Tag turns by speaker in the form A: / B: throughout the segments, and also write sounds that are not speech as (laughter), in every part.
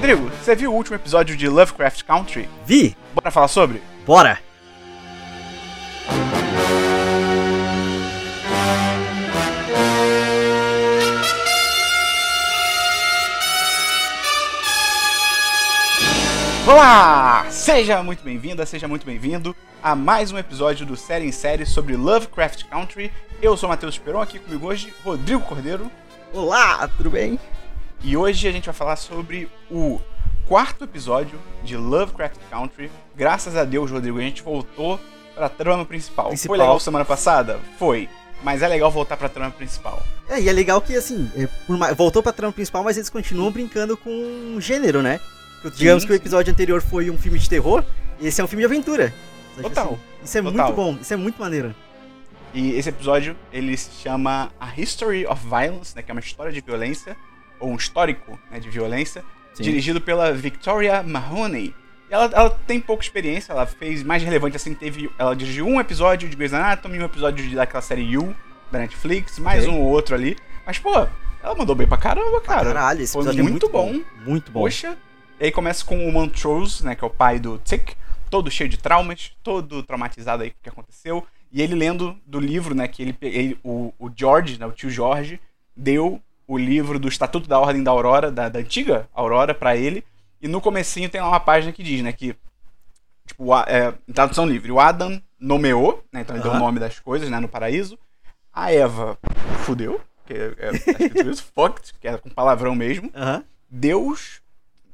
A: Rodrigo, você viu o último episódio de Lovecraft Country?
B: Vi!
A: Bora falar sobre?
B: Bora!
A: Olá! Seja muito bem-vinda, seja muito bem-vindo a mais um episódio do Série em Série sobre Lovecraft Country. Eu sou Matheus Peron, aqui comigo hoje, Rodrigo Cordeiro.
B: Olá, tudo bem?
A: E hoje a gente vai falar sobre o quarto episódio de Lovecraft Country. Graças a Deus, Rodrigo, a gente voltou pra trama principal.
B: Principal.
A: Foi legal semana passada? Foi. Mas é legal voltar pra trama principal.
B: É, e é legal que, assim, é, voltou pra trama principal, mas eles continuam brincando com gênero, né? Porque, Digamos
A: Sim,
B: que o
A: sim.
B: episódio anterior foi um filme de terror, e esse é um filme de aventura. Sabe,
A: Total,
B: assim, isso é
A: total.
B: muito bom, isso é muito maneiro.
A: E esse episódio, ele se chama A History of Violence, né, que é uma história de violência, ou um histórico né, de violência,
B: Sim.
A: dirigido pela Victoria Mahoney. Ela, ela tem pouca experiência, ela fez mais relevante assim, teve. Ela dirigiu um episódio de Grey's Anatomy, um episódio de- daquela série You, da Netflix, mais
B: Ok.
A: um ou outro ali. Mas, pô, ela mandou bem pra caramba, cara.
B: Caralho, esse
A: Foi
B: episódio
A: muito
B: é muito bom.
A: bom.
B: Muito bom.
A: Poxa. E aí começa com o Montrose, né, que é o pai do Tick, todo cheio de traumas, todo traumatizado aí com o que aconteceu. E ele lendo do livro, né, que ele, ele- o, o George, né, o tio Jorge, deu o livro do Estatuto da Ordem da Aurora, da, da antiga Aurora, pra ele. E no comecinho tem lá uma página que diz, né, que, tipo, é, em tradução livre, o Adam nomeou, né, então ele deu o nome das coisas, né, no paraíso. A Eva fudeu, que é, é, tá escrito isso, (laughs) fucked, que é com palavrão mesmo.
B: Aham.
A: Deus,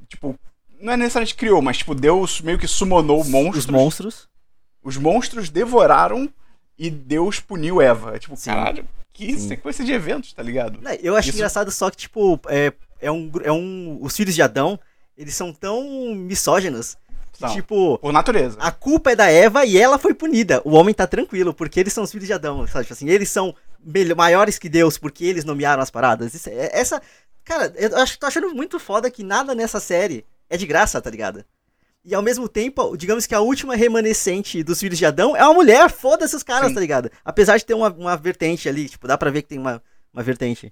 A: tipo, não é necessariamente criou, mas tipo, Deus meio que summonou monstros.
B: Os monstros.
A: Os monstros devoraram e Deus puniu Eva. É tipo,
B: Sim.
A: caralho, que
B: Sim.
A: sequência de eventos, tá ligado?
B: Né, Eu acho
A: Isso-
B: engraçado só que, tipo, é, é, um, é um. Os filhos de Adão, eles são tão misóginos que, tipo.
A: Por natureza.
B: A culpa é da Eva e ela foi punida. O homem tá tranquilo, porque eles são os filhos de Adão, sabe? Tipo assim, eles são maiores que Deus porque eles nomearam as paradas. Isso é- essa. Cara, eu acho que tô achando muito foda que nada nessa série é de graça, tá ligado? E ao mesmo tempo, digamos que a última remanescente dos filhos de Adão é uma mulher, foda-se os caras,
A: Sim.
B: tá ligado? Apesar de ter uma, uma vertente ali, tipo, dá pra ver que tem uma, uma vertente.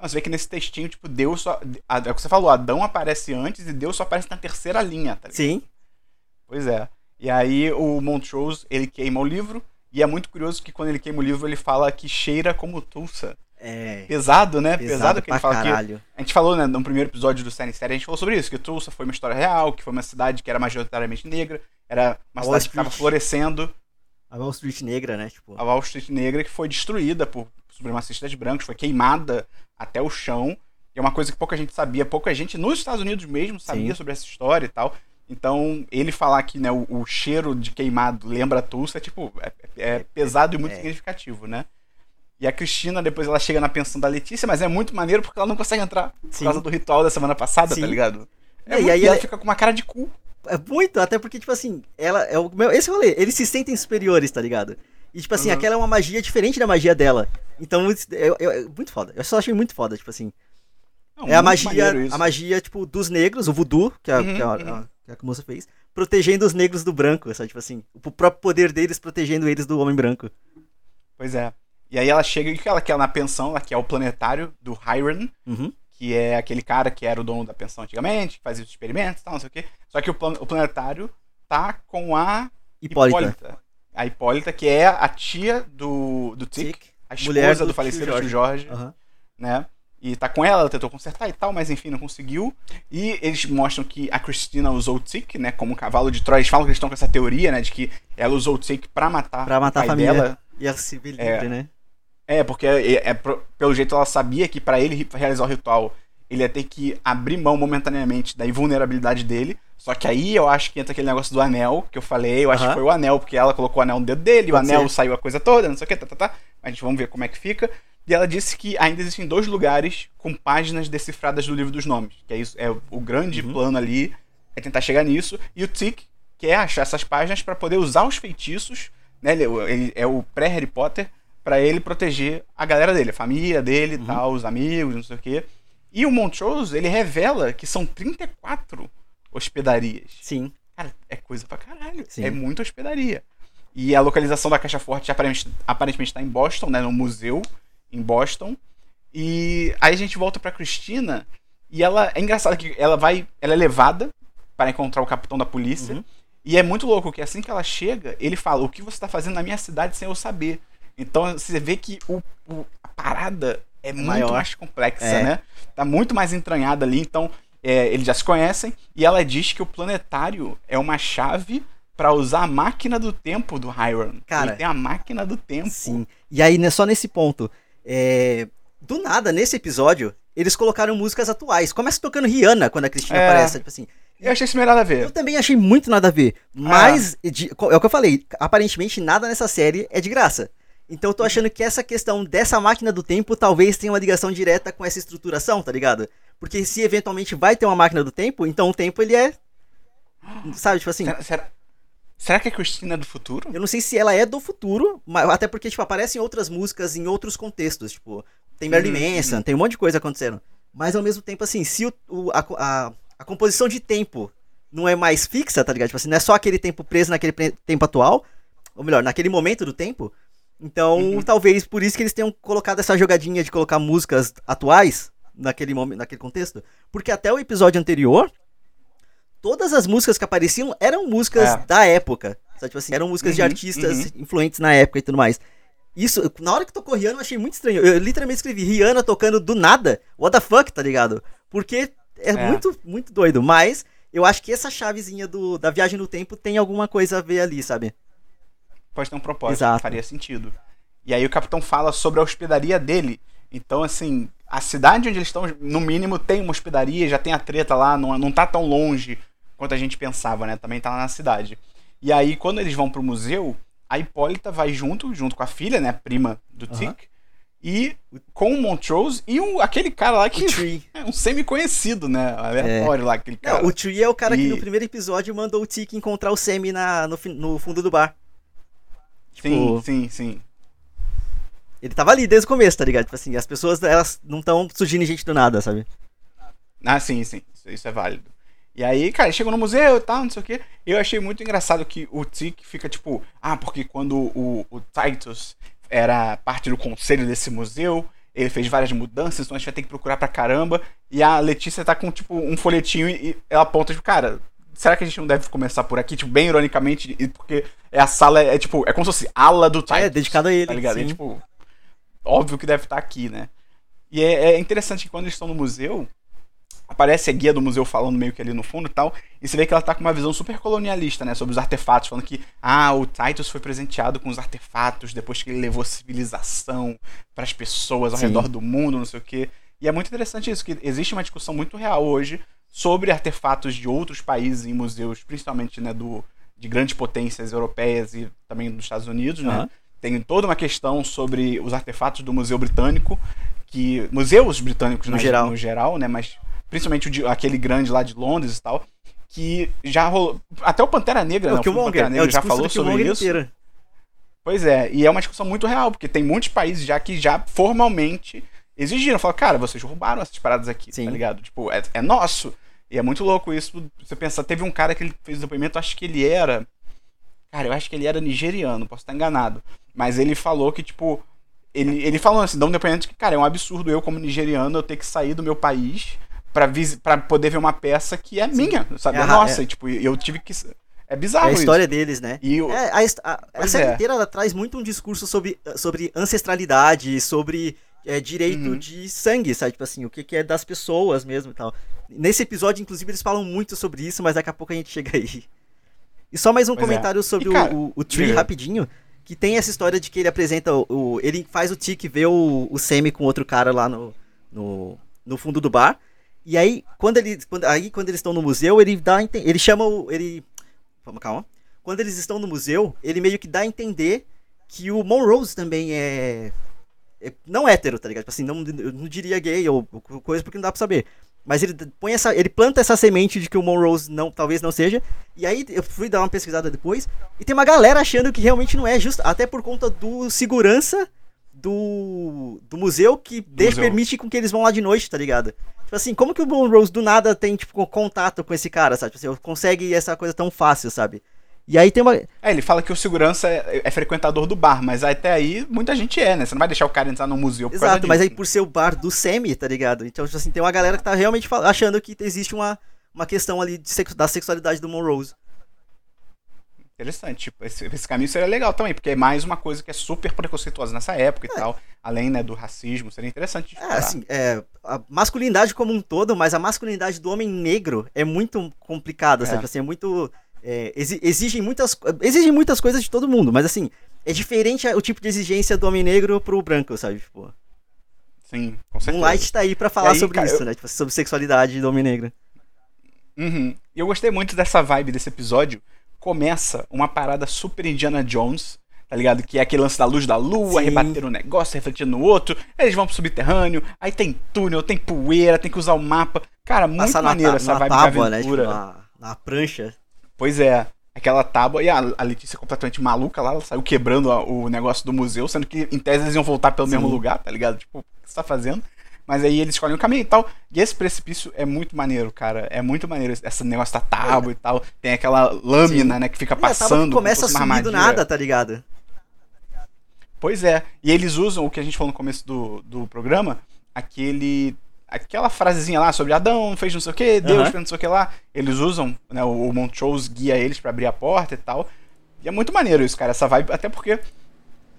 A: Você vê que nesse textinho, tipo, Deus só. É o que você falou, Adão aparece antes e Deus só aparece na terceira linha, tá ligado?
B: Sim,
A: Pois é. E aí o Montrose, ele queima o livro. E é muito curioso que quando ele queima o livro, ele fala que cheira como Tulsa.
B: É.
A: Pesado, né?
B: Pesado,
A: que ele fala que
B: caralho.
A: A gente falou, né, no primeiro episódio do Série Série, a gente falou sobre isso, que Tulsa foi uma história real, que foi uma cidade que era majoritariamente negra, era uma
B: A
A: cidade que estava florescendo,
B: A Wall Street negra, né? Tipo,
A: a Wall Street negra, que foi destruída por supremacistas brancos, foi queimada até o chão, e é uma coisa que pouca gente sabia, pouca gente nos Estados Unidos mesmo sabia
B: Sim.
A: sobre essa história e tal. Então, ele falar que né, o, o cheiro de queimado lembra Tulsa é tipo, é, é pesado e muito
B: é.
A: significativo, né? E a Cristina, depois ela chega na pensão da Letícia, mas é muito maneiro porque ela não consegue entrar por
B: Sim.
A: causa do ritual da semana passada,
B: Sim.
A: tá ligado? É
B: É, e
A: muito-
B: aí
A: e ela
B: ele-
A: fica com uma cara de cu.
B: É muito, até porque, tipo assim, ela é o meu. Esse rolê, eles se sentem superiores, tá ligado? E, tipo assim,
A: Uhum.
B: aquela é uma magia diferente da magia dela. Então, é, é- é muito foda. Eu só achei muito foda, tipo assim.
A: Não,
B: é a magia, a magia, tipo, dos negros, o voodoo, que a,
A: Uhum,
B: que, a,
A: uhum.
B: a- que a moça fez, protegendo os negros do branco, sabe? Tipo assim, o próprio poder deles protegendo eles do homem branco.
A: Pois é. E aí ela chega e o que ela quer na pensão, ela quer o planetário do Hiram,
B: Uhum.
A: que é aquele cara que era o dono da pensão antigamente, que fazia os experimentos e tal, não sei o quê. Só que o, plan- o planetário tá com a
B: Hipólita.
A: A Hipólita, que é a tia do, do Tic,
B: Tic.
A: a esposa
B: do
A: do, falecido
B: tio
A: tio Jorge,
B: Aham.
A: né? E tá com ela, ela tentou consertar e tal, mas enfim, não conseguiu. E eles mostram que a Christina usou o Tic, né, como um cavalo de Troia. Eles falam que eles estão com essa teoria, né, de que ela usou o Tic pra matar,
B: Pra matar a família.
A: dela.
B: E a se livre,
A: É.
B: né?
A: É, porque é, é pro- pelo jeito ela sabia que pra ele realizar o ritual, ele ia ter que abrir mão momentaneamente da invulnerabilidade dele. Só que aí eu acho que entra aquele negócio do anel que eu falei. Eu acho
B: Aham.
A: que foi o anel, porque ela colocou o anel no dedo dele, o
B: Pode
A: anel
B: ser.
A: saiu a coisa toda, não sei o que, tá, tá, tá. A gente vamos ver como é que fica. E ela disse que ainda existem dois lugares com páginas decifradas do livro dos nomes. Que é isso, é o grande
B: Uhum.
A: plano ali, é tentar chegar nisso. E o Tic quer achar essas páginas pra poder usar os feitiços, né? Ele, ele é o pré-Harry Potter pra ele proteger a galera dele, a família dele,
B: Uhum.
A: tal, os amigos, não sei o quê. E o Montrose, ele revela que são 34 hospedarias.
B: Sim.
A: Cara, é coisa pra caralho.
B: Sim.
A: É muita hospedaria. E a localização da Caixa Forte aparentemente, está em Boston, né? No museu em Boston. E aí a gente volta pra Cristina E ela é engraçado que ela vai, ela é levada para encontrar o capitão da polícia.
B: Uhum.
A: E é muito louco que assim que ela chega, ele fala: "O que você tá fazendo na minha cidade sem eu saber?" Então você vê que o, o- a parada é muito
B: Maior.
A: mais complexa,
B: É.
A: né? Tá muito mais entranhada ali. Então é, eles já se conhecem e ela diz que o planetário é uma chave para usar a máquina do tempo do Hiram.
B: Cara.
A: ele tem a máquina do tempo.
B: Sim. E aí, né, só nesse ponto, é, do nada, nesse episódio, eles colocaram músicas atuais. Começa tocando Rihanna quando a Cristina
A: É.
B: aparece, tipo assim.
A: Eu achei isso melhor a ver.
B: Eu também achei muito nada a ver. Mas, de- é o que eu falei, aparentemente nada nessa série é de graça. Então eu tô achando que essa questão dessa máquina do tempo talvez tenha uma ligação direta com essa estruturação, tá ligado? Porque se eventualmente vai ter uma máquina do tempo, então o tempo ele é. Sabe, tipo assim.
A: Será, será, será que a Cristina é do futuro?
B: Eu não sei se ela é do futuro, mas até porque, tipo, aparecem outras músicas em outros contextos. Tipo, tem Marilyn
A: Uhum,
B: Manson, tem um monte de coisa acontecendo. Mas ao mesmo tempo, assim, se o, o- a, a, a composição de tempo não é mais fixa, tá ligado? Tipo assim, não é só aquele tempo preso naquele tempo atual, ou melhor, naquele momento do tempo. Então,
A: Uhum.
B: talvez por isso que eles tenham colocado essa jogadinha de colocar músicas atuais naquele momento, naquele contexto. Porque até o episódio anterior, todas as músicas que apareciam eram músicas
A: É.
B: da época. Sabe, tipo assim, eram músicas de
A: Uhum,
B: artistas
A: uhum.
B: influentes na época e tudo mais. Isso, na hora que tocou Rihanna, eu achei muito estranho. Eu literalmente escrevi Rihanna tocando do nada. What the fuck, tá ligado? Porque é,
A: É.
B: muito, muito doido. Mas eu acho que essa chavezinha do, da viagem no tempo tem alguma coisa a ver ali, sabe?
A: Pode ter um propósito,
B: Exato.
A: faria sentido. E aí o capitão fala sobre a hospedaria dele. Então, assim, a cidade onde eles estão, no mínimo, tem uma hospedaria, já tem a treta lá, não, não tá tão longe quanto a gente pensava, né? Também tá lá na cidade. E aí, quando eles vão pro museu, a Hipólita vai junto, junto com a filha, né? Prima do
B: Aham.
A: Tick. E com o Montrose e um, aquele cara lá que
B: O Tree. (laughs)
A: é um semi-conhecido, né? Aleatório lá, aquele cara.
B: Não, o Tree é o cara que
A: E-
B: no primeiro episódio mandou o Tiki encontrar o Sammy na, no, no fundo do bar.
A: Sim,
B: tipo-
A: sim, sim.
B: Ele tava ali desde o começo, tá ligado? Tipo assim, as pessoas, elas não estão surgindo gente do nada, sabe?
A: Ah, sim, sim. Isso, isso é válido. E aí, cara, chegou no museu e tal, não sei o quê. Eu achei muito engraçado que o Tic fica tipo, ah, porque quando o, o Titus era parte do conselho desse museu, ele fez várias mudanças, então a gente vai ter que procurar pra caramba. E a Letícia tá com, tipo, um folhetinho e e ela aponta, tipo, cara, será que a gente não deve começar por aqui? Tipo, bem ironicamente, porque é a sala, é, tipo, é como se fosse ala do Titus.
B: É, dedicado a ele,
A: Tá ligado? É, tipo, óbvio que deve estar aqui, né? E é, é interessante que quando eles estão no museu, aparece a guia do museu falando meio que ali no fundo e tal, e você vê que ela tá com uma visão super colonialista, né, sobre os artefatos, falando que, ah, o Titus foi presenteado com os artefatos depois que ele levou civilização para as pessoas ao
B: Sim.
A: redor do mundo, não sei o quê. E é muito interessante isso, que existe uma discussão muito real hoje sobre artefatos de outros países em museus, principalmente, né, do, de grandes potências europeias e também dos Estados Unidos, né?
B: Aham.
A: Tem toda uma questão sobre os artefatos do Museu Britânico, que museus britânicos
B: No
A: na-
B: geral.
A: no geral, né, mas principalmente de- aquele grande lá de Londres e tal, que já rolou, até o Pantera Negra,
B: É
A: né,
B: o Killmonger,
A: Pantera
B: é
A: Negra já
B: discurso
A: falou sobre isso.
B: inteiro.
A: Pois é, e é uma discussão muito real, porque tem muitos países já que já formalmente exigiram, falaram, cara, vocês roubaram essas paradas aqui,
B: Sim.
A: tá ligado? Tipo, é, é nosso. E é muito louco isso, você pensar, teve um cara que ele fez o depoimento, acho que ele era, cara, eu acho que ele era nigeriano, posso estar enganado, mas ele falou que, tipo, ele, ele falou assim, dá um depoimento que, cara, é um absurdo eu como nigeriano eu ter que sair do meu país pra, poder ver uma peça que é minha, sabe?
B: É
A: É nossa,
B: é-
A: e, tipo, eu tive que... É
B: É
A: bizarro
B: a história
A: isso.
B: deles, né?
A: E o,
B: É, a, a, a série
A: é.
B: inteira ela traz muito um discurso sobre, sobre ancestralidade, sobre é, direito
A: Uhum.
B: de sangue, sabe? Tipo assim, o que, que é das pessoas mesmo e tal. Nesse episódio, inclusive, eles falam muito sobre isso, mas daqui a pouco a gente chega aí. E só mais um
A: Pois é.
B: comentário sobre
A: E,
B: o-
A: cara,
B: o, o Tree
A: diga.
B: rapidinho. Que tem essa história de que ele apresenta o. o- ele faz o Tic ver o, o Sammy com outro cara lá no, no, no fundo do bar. E aí, quando ele. Quando, aí, quando eles estão no museu, ele dá. Ele chama o. Ele. Vamos, calma. Quando eles estão no museu, ele meio que dá a entender que o Monrose também é. É não hétero, tá ligado? Tipo assim, não, eu não diria gay ou ou coisa porque não dá pra saber. Mas ele põe essa. Ele planta essa semente de que o Monrose não, talvez não seja. E aí eu fui dar uma pesquisada depois. E tem uma galera achando que realmente não é justo. Até por conta do segurança do, do museu que deixa,
A: museu.
B: permite com que eles vão lá de noite, tá ligado? Tipo assim, como que o Monrose do nada tem, tipo, contato com esse cara, sabe? Tipo assim, consegue essa coisa tão fácil, sabe? E aí tem uma.
A: É, ele fala que o segurança é, é frequentador do bar, mas até aí muita gente é, né? Você não vai deixar o cara entrar no museu por causa
B: Exato, mas aí por ser o bar do Semi, tá ligado? Então, tipo assim, tem uma galera que tá realmente achando que existe uma, uma questão ali da sexualidade do Monrose.
A: Interessante, tipo, esse, esse caminho seria legal também, porque é mais uma coisa que é super preconceituosa nessa época e tal, além, né, do racismo, seria interessante
B: É, assim, é, a masculinidade como um todo, mas a masculinidade do homem negro é muito complicada,
A: É.
B: sabe? Assim, é muito. É, exi- exigem, muitas, exigem muitas coisas de todo mundo, mas assim, é diferente o tipo de exigência do homem negro pro branco, sabe? Tipo,
A: Sim, com
B: um
A: certeza.
B: light tá aí pra falar
A: aí,
B: sobre
A: cara,
B: isso,
A: eu-
B: né? Tipo, sobre sexualidade do homem negro.
A: Uhum. E eu gostei muito dessa vibe desse episódio. Começa uma parada super Indiana Jones, tá ligado? Que é aquele lance da luz da lua,
B: Sim.
A: rebater um negócio, refletindo no outro. Eles vão pro subterrâneo, aí tem túnel, tem poeira, tem que usar o mapa. Cara, muito
B: Passar na,
A: maneiro
B: tá-
A: essa
B: na
A: vibe
B: tábua,
A: de
B: né? Tipo,
A: aventura.
B: na, na prancha.
A: Pois é, aquela tábua. E a, a Letícia completamente maluca lá, ela saiu quebrando a- o negócio do museu, sendo que em tese eles iam voltar pelo
B: Sim.
A: mesmo lugar, tá ligado? Tipo, o que você tá fazendo? Mas aí eles escolhem o caminho e tal. E esse precipício é muito maneiro, cara. É muito maneiro esse- negócio da tábua e tal. Tem aquela lâmina,
B: Sim.
A: né, que fica
B: a tábua
A: passando.
B: que começa a sumir do nada, tá ligado?
A: Pois é. E eles usam o que a gente falou no começo do, do programa, aquele. Aquela frasezinha lá sobre Adão fez não sei o que, Deus fez não sei o que lá. Eles usam, né? O, o Montrose guia eles pra abrir a porta e tal. E é muito maneiro isso, cara, essa vibe. Até porque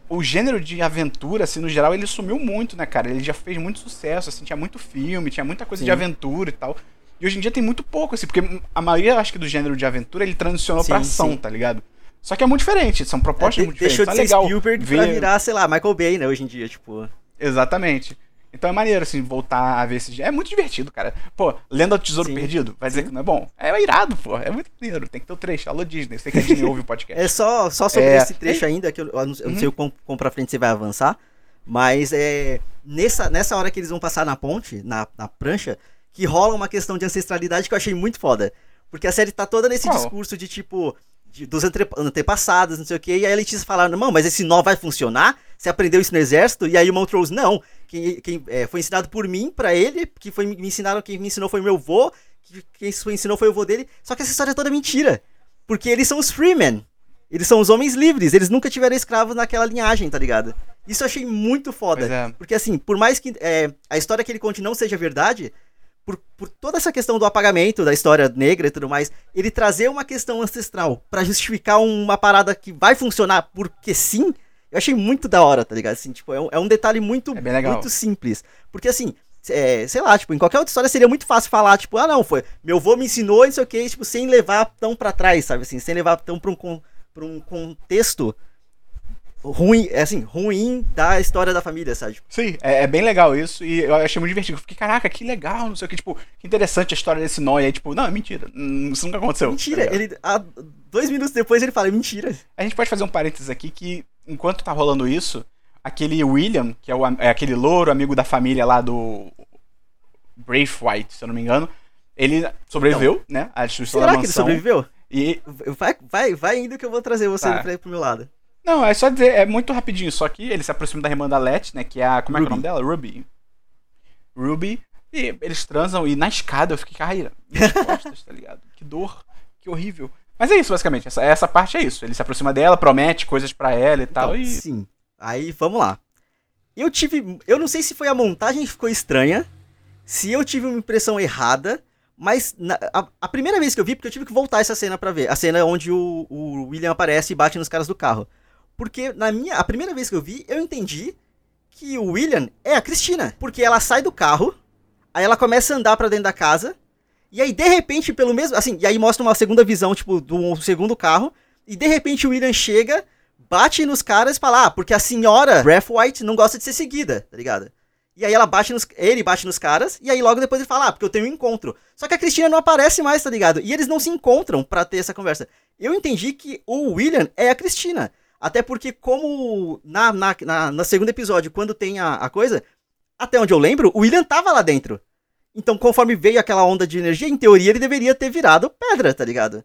A: o gênero de aventura, assim, no geral, ele sumiu muito, né, cara? Ele já fez muito sucesso, assim, tinha muito filme, tinha muita coisa
B: Sim.
A: de aventura e tal. E hoje em dia tem muito pouco, assim, porque a maioria, acho que, do gênero de aventura, ele transicionou pra
B: Sim,
A: ação,
B: sim.
A: tá ligado? Só que é muito diferente, são propostas
B: É,
A: muito
B: de- deixou
A: diferentes.
B: de
A: Tá
B: ser
A: legal
B: Spielberg
A: ver...
B: pra virar, sei lá, Michael Bay, né, hoje em dia, tipo...
A: Exatamente. Então é maneiro, assim, voltar a ver esses. É muito divertido, cara. Pô, Lenda do Tesouro
B: Sim.
A: Perdido, vai dizer
B: Sim.
A: que não é bom? É irado, pô. É muito maneiro. Tem que ter o trecho. Alô, Disney. Sei que a (laughs) Disney ouve o podcast.
B: É só, só sobre
A: É.
B: esse trecho ainda, que eu, eu não, eu não sei o quão, quão pra frente você vai avançar, mas é nessa, nessa hora que eles vão passar na ponte, na, na prancha, que rola uma questão de ancestralidade que eu achei muito foda. Porque a série tá toda nesse discurso de tipo. de- dos antepassados, não sei o que, e aí a Letícia fala, não, mas esse nó vai funcionar? Você aprendeu isso no exército? E aí o Montrose, não, quem, quem é, foi ensinado por mim, pra ele, que foi, me ensinaram, quem me ensinou foi meu vô, que, quem foi- ensinou foi o vô dele, só que essa história é toda mentira. Porque eles são os freemen. Eles são os homens livres, eles nunca tiveram escravos naquela linhagem, tá ligado? Isso eu achei muito foda.
A: É.
B: Porque assim, por mais que é, a história que ele conte não seja verdade, por, por toda essa questão do apagamento da história negra e tudo mais, ele trazer uma questão ancestral pra justificar uma parada que vai funcionar porque sim, eu achei muito da hora, tá ligado? Assim, tipo, é um, é um detalhe muito,
A: É
B: muito simples. Porque assim, é, sei lá, tipo, em qualquer outra história seria muito fácil falar, tipo, ah não, foi, meu avô me ensinou isso aqui, tipo, sem levar tão pra trás, sabe assim, sem levar tão pra um, pra um contexto ruim, é assim, ruim da história da família, sabe? Tipo,
A: Sim, é, é bem legal isso. E eu achei muito divertido. Eu fiquei, caraca, que legal, não sei o que. Tipo, que interessante a história desse nó. E aí, tipo, não, é mentira. Hum, Isso nunca aconteceu.
B: mentira,
A: tá
B: ele, ah, dois minutos depois ele fala, é mentira.
A: A gente pode fazer um parênteses aqui que, enquanto tá rolando isso, aquele William, que é, o, é aquele louro, amigo da família lá do Braithwaite, se eu não me engano, ele sobreviveu, né? À destruição
B: Será
A: da
B: que ele
A: mansão.
B: sobreviveu?
A: E.
B: Vai, vai, vai indo que eu vou trazer você
A: Tá.
B: pra, pro meu lado.
A: Não, é só dizer, é muito rapidinho, só que ele se aproxima da irmã da Let, né? Que é a. Como é que é o
B: Ruby.
A: nome dela? Ruby. Ruby. E eles transam e na escada eu fiquei, carreira, minhas (laughs) costas, tá ligado? Que dor, que horrível. Mas é isso, basicamente. Essa, essa parte é isso. Ele se aproxima dela, promete coisas pra ela e tal.
B: Então,
A: E
B: Sim. Aí, vamos lá. Eu tive. Eu não sei se foi a montagem que ficou estranha, se eu tive uma impressão errada, mas na- a, a primeira vez que eu vi, porque eu tive que voltar essa cena pra ver. A cena onde o, o William aparece e bate nos caras do carro. Porque na minha. A primeira vez que eu vi, eu entendi que o William é a Cristina. Porque ela sai do carro, aí ela começa a andar pra dentro da casa. E aí, de repente, pelo mesmo. Assim, e aí mostra uma segunda visão, tipo, do segundo carro. E de repente o William chega, bate nos caras e fala, ah, porque a senhora Braithwaite não gosta de ser seguida, tá ligado? E aí ela bate nos. Ele bate nos caras, e aí logo depois ele fala, ah, porque eu tenho um encontro. Só que a Cristina não aparece mais, tá ligado? E eles não se encontram pra ter essa conversa. Eu entendi que o William é a Cristina. Até porque, como na, na, na, no segundo episódio, quando tem a, a coisa, até onde eu lembro, o William tava lá dentro. Então, conforme veio aquela onda de energia, em teoria ele deveria ter virado pedra, tá ligado?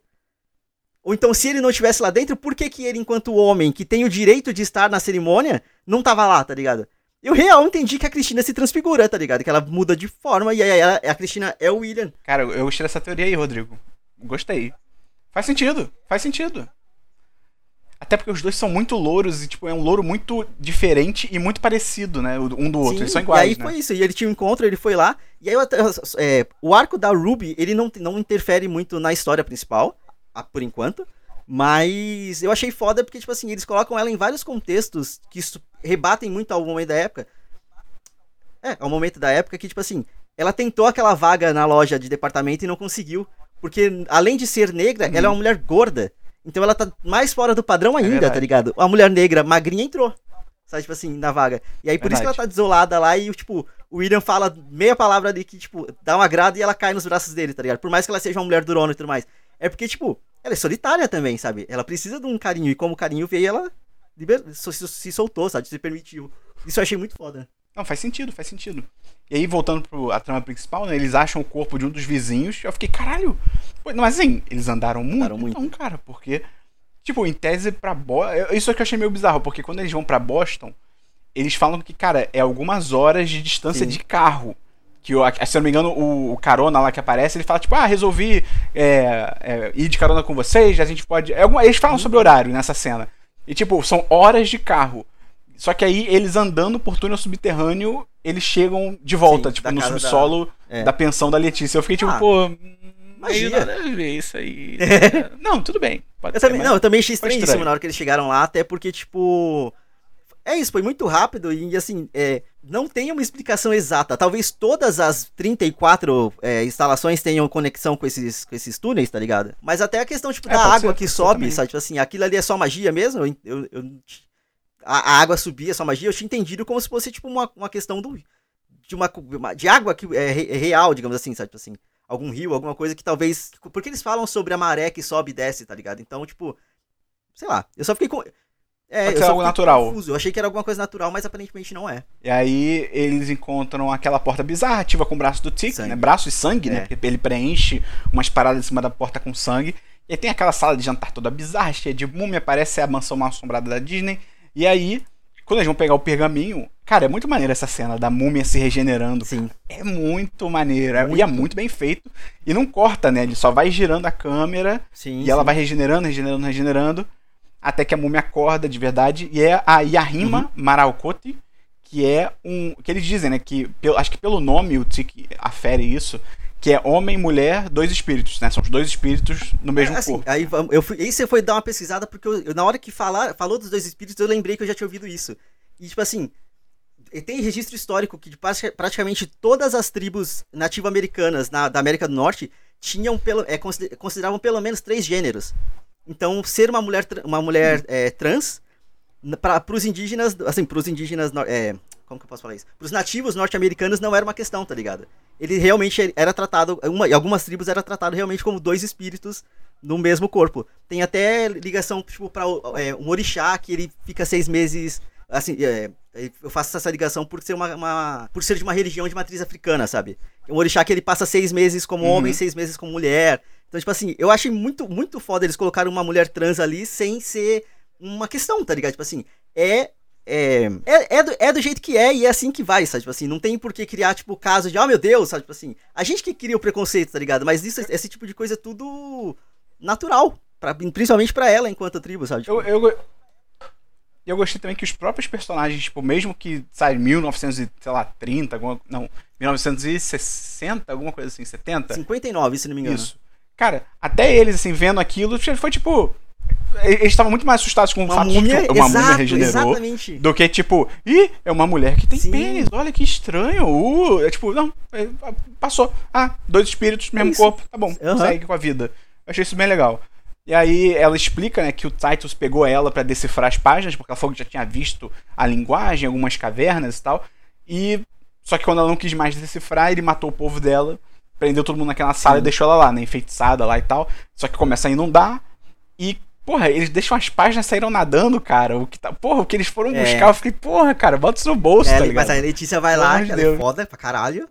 B: Ou então, se ele não estivesse lá dentro, por que, que ele, enquanto homem que tem o direito de estar na cerimônia, não tava lá, tá ligado? Eu real entendi que a Cristina se transfigura, tá ligado? Que ela muda de forma e aí a Cristina é o William.
A: Cara, eu gostei dessa teoria aí, Rodrigo. Gostei. Faz sentido, faz sentido. Até porque os dois são muito louros e, tipo, é um louro muito diferente e muito parecido, né? Um do outro.
B: Sim,
A: Eles são iguais.
B: E aí
A: né?
B: foi isso. E ele tinha um encontro, ele foi lá. E aí é, o arco da Ruby, ele não, não interfere muito na história principal, por enquanto. Mas eu achei foda porque, tipo assim, eles colocam ela em vários contextos que rebatem muito ao momento da época. É, ao momento da época que, tipo assim, ela tentou aquela vaga na loja de departamento e não conseguiu. Porque, além de ser negra, uhum. ela é uma mulher gorda. Então ela tá mais fora do padrão é ainda, é tá ligado? A mulher negra magrinha entrou. Sabe, tipo assim, na vaga. E aí por verdade. isso que ela tá desolada lá e, tipo, o William fala meia palavra ali que, tipo, dá um agrado e ela cai nos braços dele, tá ligado? Por mais que ela seja uma mulher durona e tudo mais. É porque, tipo, ela é solitária também, sabe? Ela precisa de um carinho. E como o carinho veio, ela liber... se soltou, sabe? Se permitiu. Isso eu achei muito foda.
A: Não, faz sentido, faz sentido. E aí, voltando pra trama principal, né? Eles acham o corpo de um dos vizinhos. Eu fiquei, caralho. Mas assim, eles andaram muito? Andaram muito. Então, cara, porque. Tipo, em tese pra Boston. Isso é que eu achei meio bizarro, porque quando eles vão para Boston, eles falam que, cara, é algumas horas de distância Sim. de carro. Que, se eu não me engano, o, o, carona lá que aparece, ele fala, tipo, ah, resolvi é, é, ir de carona com vocês, a gente pode. É alguma... Eles falam uhum. sobre horário nessa cena. E, tipo, são horas de carro. Só que aí, eles andando por túnel subterrâneo, eles chegam de volta, Sim, tipo, no subsolo da... É. da... pensão da Letícia. Eu fiquei tipo, ah, pô. Magia. nada a ver isso aí. (laughs) não, tudo bem.
B: Eu também, não, eu também achei estranhíssimo na hora que eles chegaram lá, até porque, tipo. É isso, foi muito rápido e assim, é, não tem uma explicação exata. Talvez todas as 34 é, instalações tenham conexão com esses, com esses túneis, tá ligado? Mas até a questão, tipo, é, da água ser, que sobe, sabe? Tipo assim, aquilo ali é só magia mesmo? Eu, eu, eu a, a, água subia, só magia, eu tinha entendido como se fosse, tipo, uma, uma questão do, de, uma, de água que é, é real, digamos assim, sabe? Tipo assim, algum rio, alguma coisa que talvez. Porque eles falam sobre a maré que sobe e desce, tá ligado? Então, tipo. Sei lá, eu só fiquei com.
A: É, Pode ser algo natural.
B: Confuso. Eu achei que era alguma coisa natural, mas aparentemente não é.
A: E aí eles encontram aquela porta bizarra, ativa com o braço do Tic, né? Braço e sangue, né? é. né? Porque ele preenche umas paradas em cima da porta com sangue. E aí tem aquela sala de jantar toda bizarra, cheia de múmia, parece a mansão mal assombrada da Disney. E aí, quando eles vão pegar o pergaminho, cara, é muito maneiro essa cena da múmia se regenerando. Sim. É muito maneiro. Muito. E é muito bem feito. E não corta, né? Ele só vai girando a câmera. Sim, e sim. ela vai regenerando, regenerando, regenerando. Até que a múmia acorda de verdade. E é a Yahima uhum. Maraukote, que é um. que eles dizem, né? Que acho que pelo nome o Tiki afere isso que é homem, mulher, dois espíritos, né? São os dois espíritos no mesmo é, assim, corpo.
B: Aí, eu fui, aí você foi dar uma pesquisada, porque eu, eu, na hora que falar, falou dos dois espíritos, eu lembrei que eu já tinha ouvido isso. E, tipo assim, tem registro histórico que de praticamente todas as tribos nativo-americanas da América do Norte tinham pelo, é, consideravam pelo menos três gêneros. Então, ser uma mulher, uma mulher é, trans, para os indígenas, assim, para os indígenas, é, como que eu posso falar isso? Para os nativos norte-americanos não era uma questão, tá ligado? Ele realmente era tratado, uma, algumas tribos era tratado realmente como dois espíritos no mesmo corpo. Tem até ligação, tipo, para é, um orixá que ele fica seis meses, assim, é, eu faço essa ligação por ser uma, uma, por ser de uma religião de matriz africana, sabe? Um orixá que ele passa seis meses como uhum. homem, seis meses como mulher. Então, tipo assim, eu achei muito, muito foda eles colocarem uma mulher trans ali sem ser uma questão, tá ligado? Tipo assim, é é, é, é, do, é do jeito que é e é assim que vai, sabe? Tipo assim, não tem por que criar, tipo, caso de, oh meu Deus, sabe? Tipo assim, a gente que cria o preconceito, tá ligado? Mas isso, esse tipo de coisa é tudo natural, pra, principalmente para ela enquanto tribo, sabe?
A: Tipo, eu, eu, eu gostei também que os próprios personagens, tipo, mesmo que, sabe, 1930, alguma, não, 1960, alguma coisa assim, 70?
B: 59, se não me engano. Isso.
A: Cara, até eles, assim, vendo aquilo, foi tipo, eles estavam muito mais assustados com
B: uma
A: o fato
B: múmia,
A: de que uma
B: exato,
A: múmia regenerou
B: exatamente.
A: do que, tipo, ih, é uma mulher que tem Sim. pênis, olha que estranho. Uh, é tipo, não, é, passou. Ah, dois espíritos, mesmo é corpo, tá bom, uhum. segue com a vida. Eu achei isso bem legal. E aí ela explica, né, que o Titus pegou ela para decifrar as páginas, porque ela falou que já tinha visto a linguagem, algumas cavernas e tal. E só que quando ela não quis mais decifrar, ele matou o povo dela, prendeu todo mundo naquela sala Sim. e deixou ela lá, né, enfeitiçada lá e tal. Só que começa a inundar e Porra, eles deixam as páginas saíram nadando, cara. O que tá, porra, o que eles foram é. buscar, eu fiquei, porra, cara, bota isso no bolso, é, tá ligado?
B: Mas a Letícia vai lá, que ela é foda pra caralho.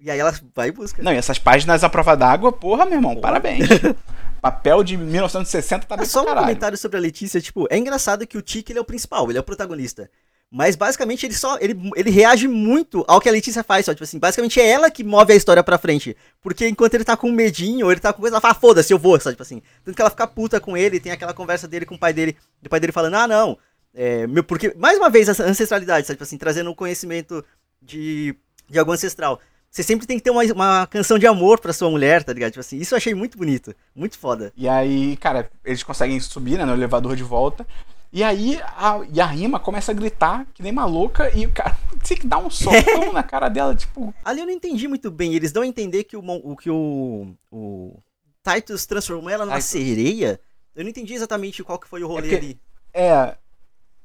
B: E aí ela vai e busca.
A: Não, e essas páginas à prova d'água, porra, meu irmão, porra. parabéns. (laughs) Papel de 1960 tá bem é
B: Só
A: um
B: comentário sobre a Letícia, tipo, é engraçado que o Tiki ele é o principal, ele é o protagonista. Mas basicamente ele só. Ele, ele reage muito ao que a Letícia faz, só. Tipo assim, basicamente é ela que move a história pra frente. Porque enquanto ele tá com medinho, ele tá com coisa, ela fala, foda-se, eu vou, só. Tipo assim. Tanto que ela fica puta com ele, tem aquela conversa dele com o pai dele. O pai dele falando, ah, não. É, meu, porque, mais uma vez, essa ancestralidade, sabe? Tipo assim, trazendo um conhecimento de, de algo ancestral. Você sempre tem que ter uma, uma canção de amor pra sua mulher, tá ligado? Tipo assim, isso eu achei muito bonito, muito foda.
A: E aí, cara, eles conseguem subir né, no elevador de volta. E aí a, e a Rima começa a gritar que nem maluca e o cara (laughs) tem que dar um socão na cara dela, tipo.
B: Ali eu não entendi muito bem. Eles dão a entender que o, o que o, o Titus transformou ela numa sereia. Eu não entendi exatamente qual que foi o rolê
A: porque-
B: ali.
A: É.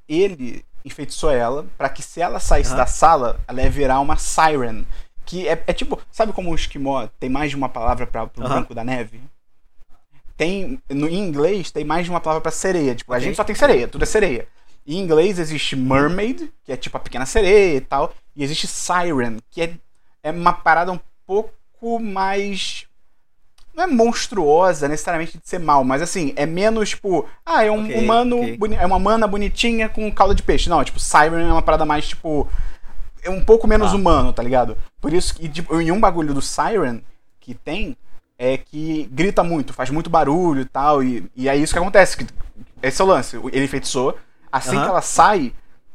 A: Ele enfeitiçou ela pra que se ela saísse
B: Aham.
A: da sala, ela ia virar uma siren. Que é, é tipo. Sabe como o esquimó tem mais de uma palavra pra, pro
B: Aham.
A: branco da neve? Tem. No, em inglês tem mais de uma palavra pra sereia. Tipo, a
B: Ok.
A: gente só tem sereia, tudo é sereia. Em inglês existe mermaid, que é tipo a pequena sereia e tal. E existe siren, que é, é uma parada um pouco mais. Não é monstruosa necessariamente de ser mal, mas assim, é menos tipo. Ah, é um
B: Ok,
A: humano.
B: ok.
A: boni- É uma mana bonitinha com calda de peixe. Não, tipo, siren é uma parada mais tipo. É um pouco menos
B: Tá.
A: humano, tá ligado? Por isso que, tipo, em um bagulho do siren que tem, é que grita muito, faz muito barulho e tal. E, e é isso que acontece. Que, esse é o lance. Ele enfeitiçou. Assim
B: Aham.
A: que ela sai,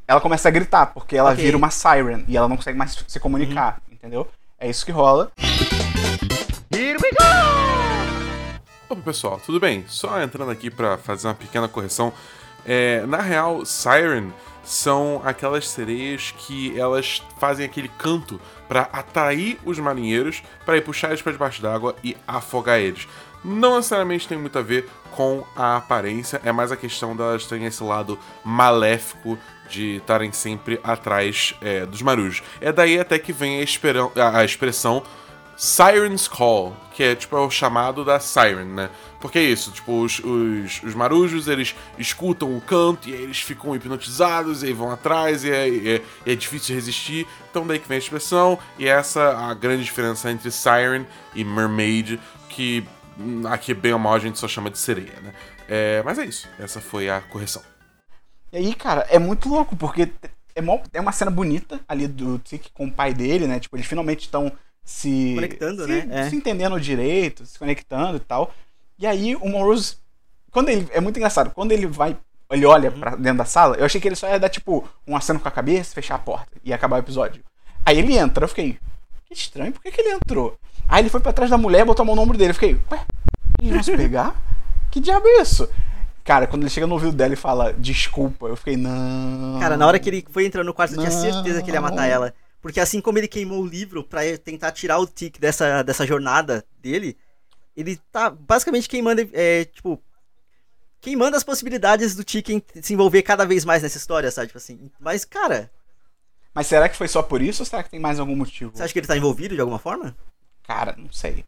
A: ela começa a gritar, porque ela
B: Ok.
A: vira uma siren e ela não consegue mais se comunicar, entendeu? É isso que rola.
C: Opa pessoal, tudo bem? Só entrando aqui pra fazer uma pequena correção. É, na real, Siren são aquelas sereias que elas fazem aquele canto pra atrair os marinheiros pra ir puxar eles pra debaixo d'água e afogar eles. Não necessariamente tem muito a ver com a aparência, é mais a questão delas terem esse lado maléfico de estarem sempre atrás é, dos marujos. É daí até que vem a- a expressão Siren's Call, que é tipo é o chamado da Siren, né? Porque é isso, tipo, os, os, os marujos eles escutam o canto e aí eles ficam hipnotizados e aí vão atrás e é, é- é difícil resistir. Então daí que vem a expressão, e essa é a grande diferença entre Siren e Mermaid, que hum, aqui bem ou mal a gente só chama de sereia, né? É, mas é isso, essa foi a correção.
A: E aí, cara, é muito louco, porque é, é uma cena bonita ali do Tic com o pai dele, né? Tipo, eles finalmente estão se.
B: Conectando,
A: se,
B: né? É.
A: Se entendendo direito, se conectando e tal. E aí o Morose. Quando ele. É muito engraçado, quando ele vai. Ele olha
B: Uhum.
A: pra dentro da sala, eu achei que ele só ia dar, tipo, um aceno com a cabeça, fechar a porta e acabar o episódio. Aí ele entra, eu fiquei. Que estranho, por que, que ele entrou? Aí ele foi pra trás da mulher, botou a mão no ombro dele. Eu fiquei, ué, eles vão se pegar? (laughs) Que diabo é isso? Cara, quando ele chega no ouvido dela e fala desculpa, eu fiquei, não.
B: Cara, na hora que ele foi entrar no quarto, eu tinha certeza que ele ia matar ela. Porque assim como ele queimou o livro pra tentar tirar o Tic dessa, dessa jornada dele, ele tá basicamente queimando, é, tipo, queimando as possibilidades do Tic se envolver cada vez mais nessa história, sabe? Tipo assim. Mas, cara,
A: Mas será que foi só por isso ou será que tem mais algum motivo?
B: você acha que ele tá envolvido de alguma forma?
A: Cara, não sei.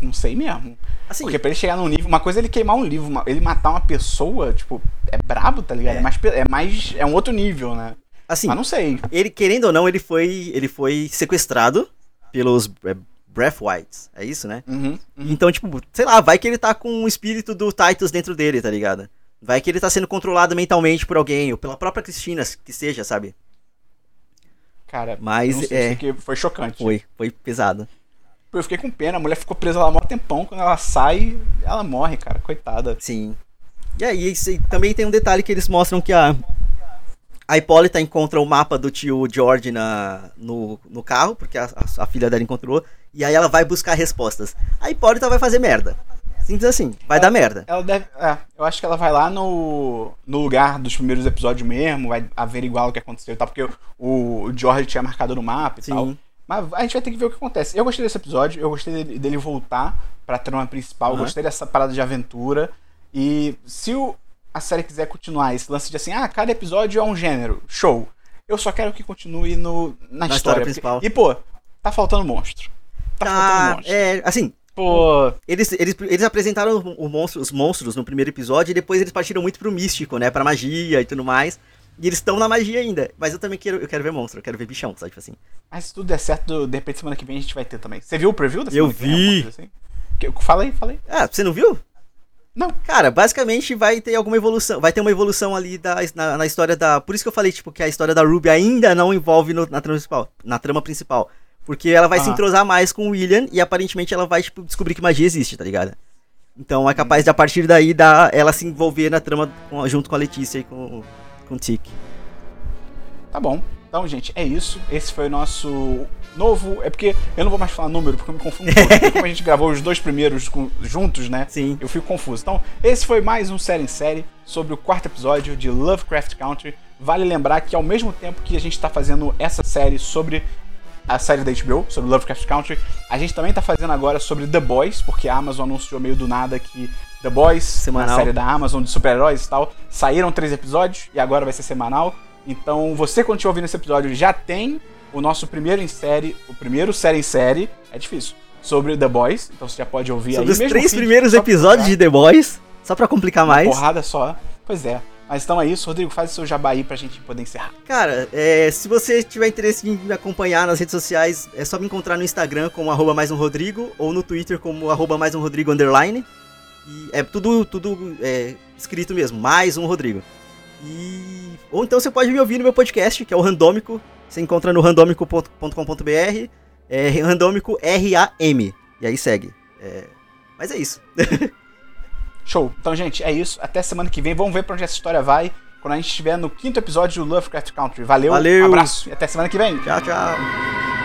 A: Não sei mesmo.
B: Assim,
A: Porque pra ele chegar num nível. Uma coisa é ele queimar um livro, ele matar uma pessoa, tipo, é brabo, tá ligado? É,
B: É.
A: mais, é mais. É um outro nível, né?
B: Assim,
A: Mas não sei.
B: ele, querendo ou não, ele foi, ele foi sequestrado pelos é, Breathwhites. É isso, né?
A: Uhum, uhum.
B: Então, tipo, sei lá, vai que ele tá com o espírito do Titus dentro dele, tá ligado? Vai que ele tá sendo controlado mentalmente por alguém, ou pela própria Cristina, que seja, sabe?
A: Cara,
B: Mas,
A: sei,
B: é.
A: que foi chocante.
B: Foi, foi pesado.
A: Eu fiquei com pena, a mulher ficou presa lá há mó tempão, quando ela sai, ela morre, cara, coitada.
B: Sim. E aí, isso aí também tem um detalhe que eles mostram que a, a Hipólita encontra o mapa do tio George na, no, no carro, porque a, a- a filha dela encontrou, e aí ela vai buscar respostas. A Hipólita vai fazer merda. Simples assim, vai dar merda.
A: Ela deve. É, eu acho que ela vai lá no, no lugar dos primeiros episódios mesmo, vai averiguar o que aconteceu e tal, porque o, o George tinha marcado no mapa e tal.
B: Sim.
A: Mas a gente vai ter que ver o que acontece. Eu gostei desse episódio, eu gostei dele, dele voltar pra trama principal, eu
B: Aham.
A: gostei dessa parada de aventura. E se o, a série quiser continuar esse lance de assim, ah, cada episódio é um gênero, show. Eu só quero que continue no, na,
B: Na história
A: história.
B: principal.
A: porque- e, pô, tá faltando monstro. Tá faltando
B: Ah,
A: monstro.
B: é, assim,
A: Pô,
B: Eles, eles, eles apresentaram o monstro, os monstros no primeiro episódio e depois eles partiram muito pro místico, né? Pra magia e tudo mais. E eles estão na magia ainda. Mas eu também quero, eu quero ver monstro, eu quero ver bichão, sabe? Tipo assim.
A: Mas se tudo der certo, de repente semana que vem a gente vai ter também. Você viu o preview da
B: Eu
A: semana vem?
B: vi.
A: assim? Fala aí, fala aí.
B: Ah, você não viu?
A: Não.
B: Cara, basicamente vai ter alguma evolução. Vai ter uma evolução ali da, na, na história da. Por isso que eu falei, tipo, que a história da Ruby ainda não envolve no- na, trama principal, na trama principal. Porque ela vai se
A: Aham.
B: entrosar mais com o William e aparentemente ela vai, tipo, descobrir que magia existe, tá ligado? Então é capaz de a partir daí da, ela se envolver na trama com- junto com a Letícia e com, com o Tic.
A: Tá bom. Então, gente, é isso. Esse foi o nosso novo. É porque eu não vou mais falar número, porque eu me confundo todo. Como a gente gravou os dois primeiros juntos, né?
B: Sim.
A: Eu fico confuso. Então, esse foi mais um série em série sobre o quarto episódio de Lovecraft Country. Vale lembrar que ao mesmo tempo que a gente está fazendo essa série sobre a série da HBO, sobre Lovecraft Country, a gente também tá fazendo agora sobre The Boys, porque a Amazon anunciou meio do nada que The Boys,
B: Semanal.
A: a série da Amazon de super-heróis e tal, saíram três episódios e agora vai ser semanal. Então, você quando estiver ouvindo esse episódio já tem o nosso primeiro em série, o primeiro série em série, é difícil, sobre The Boys, então você já pode ouvir
B: Sobre
A: aí
B: os três
A: feed,
B: primeiros
A: só
B: episódios de. The Boys, só pra complicar mais.
A: Porrada só. Pois é. Mas então é isso, Rodrigo, faz o seu jabá aí pra gente poder encerrar.
B: Cara, é, se você tiver interesse em me acompanhar nas redes sociais, é só me encontrar no Instagram como arroba mais um Rodrigo ou no Twitter como arroba mais um Rodrigo underline. E é tudo, tudo é, escrito mesmo, mais um Rodrigo. E, ou então você pode me ouvir no meu podcast, que é o Randômico. Você encontra no randômico.com.br, é randômico R-A-M. E aí segue. É, mas é isso. (laughs)
A: Show. Então, gente, é isso. Até semana que vem. Vamos ver pra onde essa história vai quando a gente estiver no quinto episódio do Lovecraft Country. Valeu,
B: Valeu.
A: um abraço e até semana que vem.
B: Tchau, tchau.